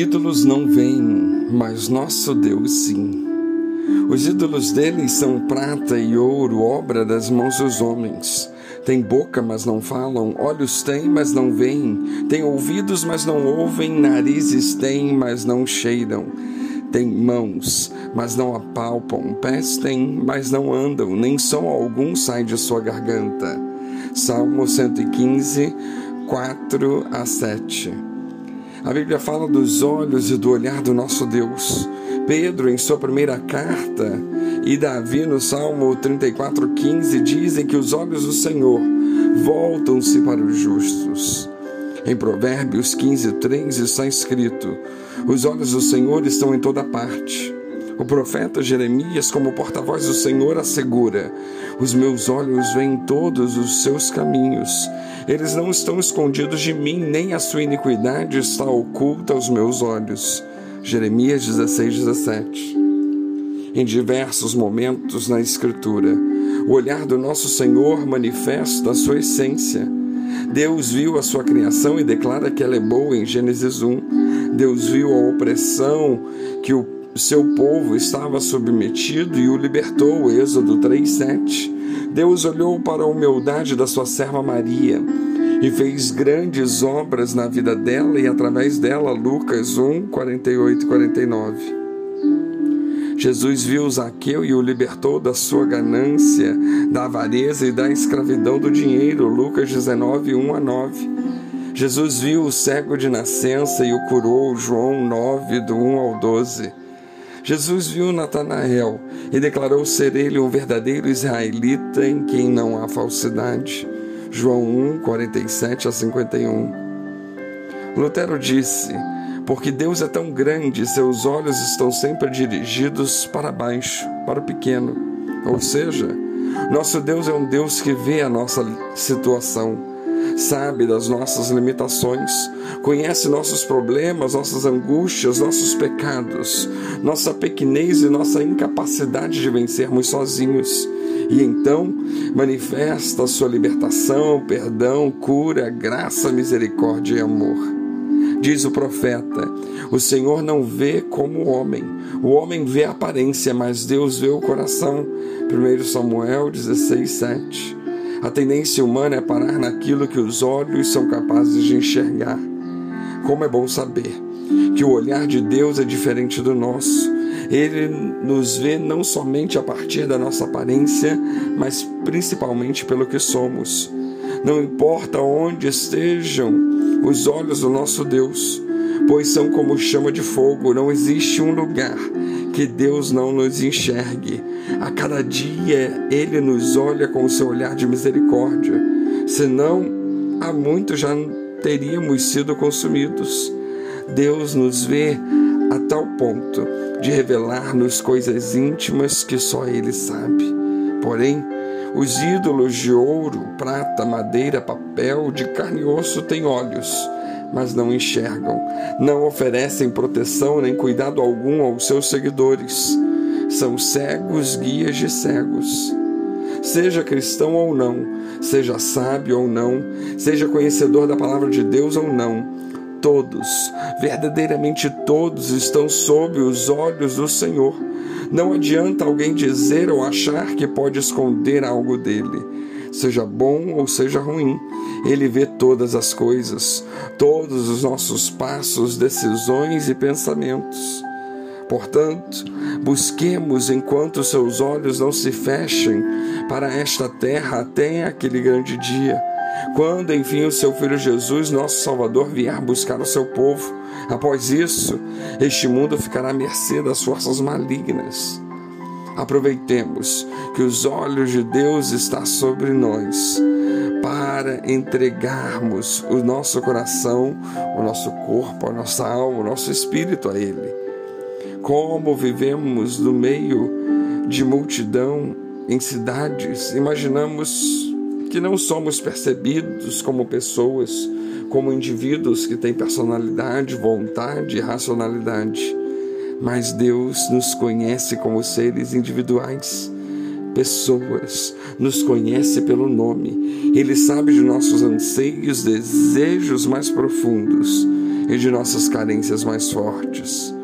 Ídolos não vêm, mas nosso Deus sim. Os ídolos deles são prata e ouro, obra das mãos dos homens. Tem boca, mas não falam, olhos têm, mas não veem, tem ouvidos, mas não ouvem, narizes têm, mas não cheiram. Tem mãos, mas não apalpam, pés têm, mas não andam, nem som algum sai de sua garganta. Salmo 115, 4 a 7. A Bíblia fala dos olhos e do olhar do nosso Deus. Pedro, em sua primeira carta, e Davi, no Salmo 34, 15, dizem que os olhos do Senhor voltam-se para os justos. Em Provérbios 15, 3 está escrito: Os olhos do Senhor estão em toda parte. O profeta Jeremias, como porta-voz do Senhor, assegura: Os meus olhos veem todos os seus caminhos. Eles não estão escondidos de mim, nem a sua iniquidade está oculta aos meus olhos. Jeremias 16, 17. Em diversos momentos na Escritura, o olhar do nosso Senhor manifesta a sua essência. Deus viu a sua criação e declara que ela é boa em Gênesis 1. Deus viu a opressão que o seu povo estava submetido e o libertou, Êxodo 3:7. Deus olhou para a humildade da sua serva Maria e fez grandes obras na vida dela e através dela, Lucas 1, 48 e 49. Jesus viu Zaqueu e o libertou da sua ganância, da avareza e da escravidão do dinheiro. Lucas 19, 1 a 9. Jesus viu o cego de nascença e o curou. João 9, do 1 ao 12. Jesus viu Natanael e declarou ser ele um verdadeiro israelita em quem não há falsidade. João 1, 47 a 51. Lutero disse: Porque Deus é tão grande, seus olhos estão sempre dirigidos para baixo, para o pequeno. Ou seja, nosso Deus é um Deus que vê a nossa situação, sabe das nossas limitações, conhece nossos problemas, nossas angústias, nossos pecados, nossa pequenez e nossa incapacidade de vencermos sozinhos. E então manifesta a sua libertação, perdão, cura, graça, misericórdia e amor. Diz o profeta: O Senhor não vê como o homem. O homem vê a aparência, mas Deus vê o coração. 1 Samuel 16, 7. A tendência humana é parar naquilo que os olhos são capazes de enxergar. Como é bom saber que o olhar de Deus é diferente do nosso. Ele nos vê não somente a partir da nossa aparência, mas principalmente pelo que somos. Não importa onde estejam os olhos do nosso Deus, pois são como chama de fogo, não existe um lugar que Deus não nos enxergue. A cada dia Ele nos olha com o seu olhar de misericórdia, senão há muito já teríamos sido consumidos. Deus nos vê a tal ponto de revelar-nos coisas íntimas que só Ele sabe. Porém, os ídolos de ouro, prata, madeira, papel, de carne e osso têm olhos, mas não enxergam, não oferecem proteção nem cuidado algum aos seus seguidores. São cegos guias de cegos. Seja cristão ou não, seja sábio ou não, seja conhecedor da palavra de Deus ou não, todos, verdadeiramente todos, estão sob os olhos do Senhor. Não adianta alguém dizer ou achar que pode esconder algo dele, seja bom ou seja ruim. Ele vê todas as coisas, todos os nossos passos, decisões e pensamentos. Portanto, busquemos enquanto seus olhos não se fechem para esta terra até aquele grande dia quando enfim o seu Filho Jesus, nosso Salvador, vier buscar o seu povo. Após isso, este mundo ficará à mercê das forças malignas. Aproveitemos que os olhos de Deus estão sobre nós para entregarmos o nosso coração, o nosso corpo, a nossa alma, o nosso espírito a Ele. Como vivemos no meio de multidão em cidades, imaginamos que não somos percebidos como pessoas, como indivíduos que têm personalidade, vontade e racionalidade, mas Deus nos conhece como seres individuais, pessoas, nos conhece pelo nome, Ele sabe de nossos anseios, desejos mais profundos e de nossas carências mais fortes.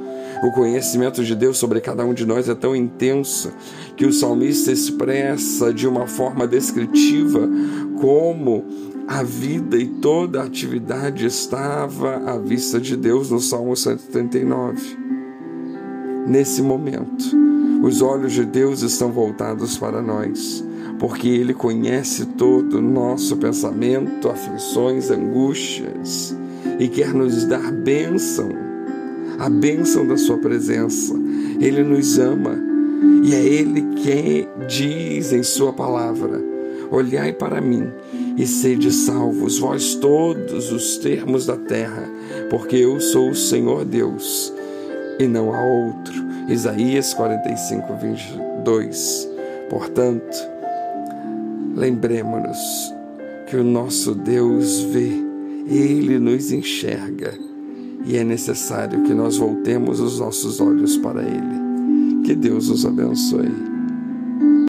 O conhecimento de Deus sobre cada um de nós é tão intenso que o salmista expressa de uma forma descritiva como a vida e toda a atividade estava à vista de Deus no Salmo 139. Nesse momento, os olhos de Deus estão voltados para nós, porque Ele conhece todo o nosso pensamento, aflições, angústias e quer nos dar bênção, a bênção da Sua presença. Ele nos ama e é Ele quem diz em Sua palavra: Olhai para mim e sede salvos, vós todos os termos da terra, porque eu sou o Senhor Deus e não há outro. Isaías 45, 22. Portanto, lembremos-nos que o nosso Deus vê, Ele nos enxerga e é necessário que nós voltemos os nossos olhos para Ele. Que Deus os abençoe.